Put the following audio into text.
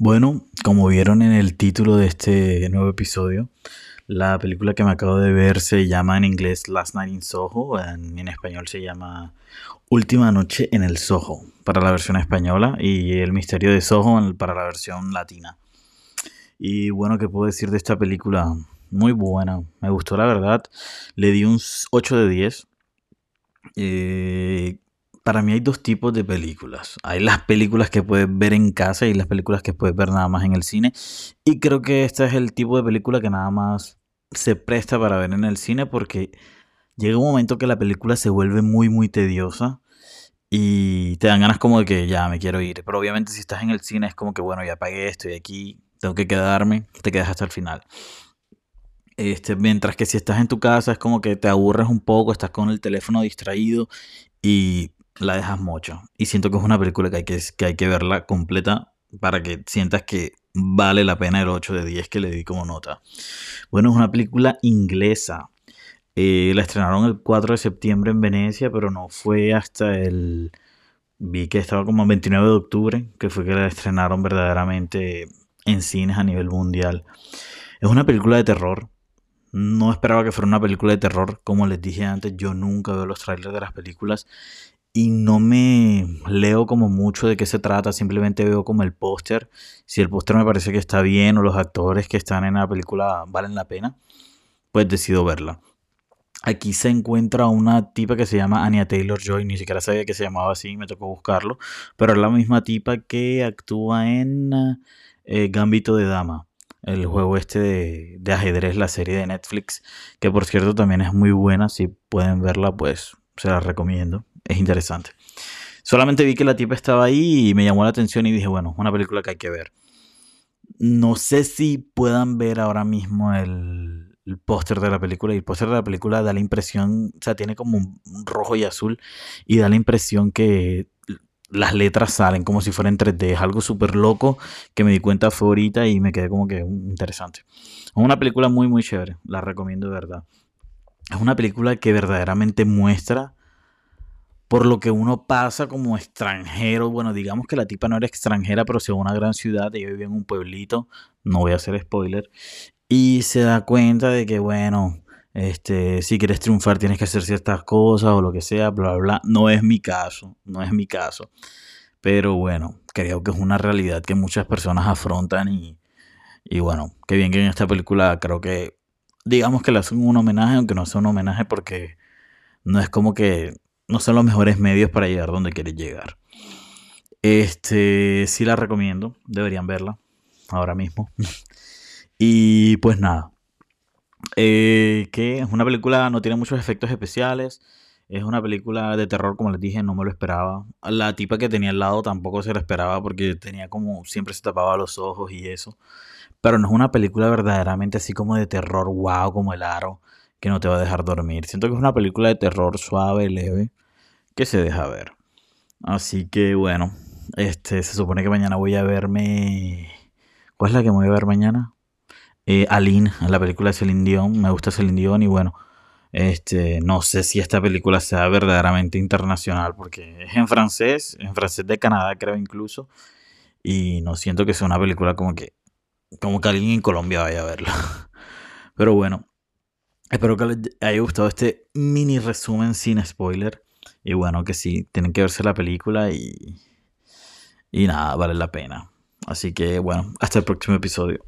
Bueno, como vieron en el título de este nuevo episodio, la película que me acabo de ver se llama en inglés Last Night in Soho, en, en español se llama Última Noche en el Soho, para la versión española, y El Misterio de Soho para la versión latina. Y bueno, ¿qué puedo decir de esta película? Muy buena, me gustó la verdad, le di un 8 de 10. Eh, para mí hay dos tipos de películas. Hay las películas que puedes ver en casa y las películas que puedes ver nada más en el cine. Y creo que este es el tipo de película que nada más se presta para ver en el cine porque llega un momento que la película se vuelve muy muy tediosa y te dan ganas como de que ya me quiero ir. Pero obviamente si estás en el cine es como que bueno, ya pagué, estoy aquí, tengo que quedarme, te quedas hasta el final. Este, mientras que si estás en tu casa es como que te aburres un poco, estás con el teléfono distraído y la dejas mucho. Y siento que es una película que hay que, que hay que verla completa para que sientas que vale la pena el 8 de 10 que le di como nota. Bueno, es una película inglesa. Eh, la estrenaron el 4 de septiembre en Venecia, pero no fue hasta el... Vi que estaba como el 29 de octubre, que fue que la estrenaron verdaderamente en cines a nivel mundial. Es una película de terror. No esperaba que fuera una película de terror. Como les dije antes, yo nunca veo los trailers de las películas y no me leo como mucho de qué se trata, simplemente veo como el póster. Si el póster me parece que está bien o los actores que están en la película valen la pena, pues decido verla. Aquí se encuentra una tipa que se llama Anya Taylor Joy, ni siquiera sabía que se llamaba así, me tocó buscarlo, pero es la misma tipa que actúa en eh, Gambito de Dama, el juego este de, de ajedrez, la serie de Netflix, que por cierto también es muy buena, si pueden verla pues se la recomiendo es interesante. Solamente vi que la tipa estaba ahí y me llamó la atención y dije, bueno, una película que hay que ver. No sé si puedan ver ahora mismo el, póster de la película. Y el póster de la película da la impresión, o sea, tiene como un rojo y azul y da la impresión que las letras salen como si fueran 3D. Es algo súper loco que me di cuenta fue ahorita y me quedé como que interesante. Es una película muy, muy chévere. La recomiendo de verdad. Es una película que verdaderamente muestra por lo que uno pasa como extranjero. Bueno, digamos que la tipa no era extranjera, pero se va a una gran ciudad, ella vivía en un pueblito, no voy a hacer spoiler, y se da cuenta de que, bueno, este, si quieres triunfar tienes que hacer ciertas cosas o lo que sea, bla, bla, bla. No es mi caso, no es mi caso. Pero bueno, creo que es una realidad que muchas personas afrontan y, y bueno, qué bien que en esta película creo que, digamos que le hacen un homenaje, aunque no sea un homenaje porque no es como que no son los mejores medios para llegar donde quieres llegar. Este, sí la recomiendo, deberían verla ahora mismo. y pues nada, eh, que es una película, no tiene muchos efectos especiales. Es una película de terror, como les dije, no me lo esperaba. La tipa que tenía al lado tampoco se lo esperaba porque tenía como, siempre se tapaba los ojos y eso. Pero no es una película verdaderamente así como de terror, wow, como el aro, que no te va a dejar dormir. Siento que es una película de terror suave, leve que se deja ver. Así que bueno, este se supone que mañana voy a verme. ¿Cuál es la que me voy a ver mañana? Eh, Aline, la película de Celine Dion. Me gusta Celine Dion y bueno, este, no sé si esta película sea verdaderamente internacional porque es en francés, en francés de Canadá creo incluso. Y no siento que sea una película como que, como que alguien en Colombia vaya a verla. Pero bueno, espero que les haya gustado este mini resumen sin spoiler. Y bueno, que sí, tienen que verse la película y, y nada, vale la pena. Así que bueno, hasta el próximo episodio.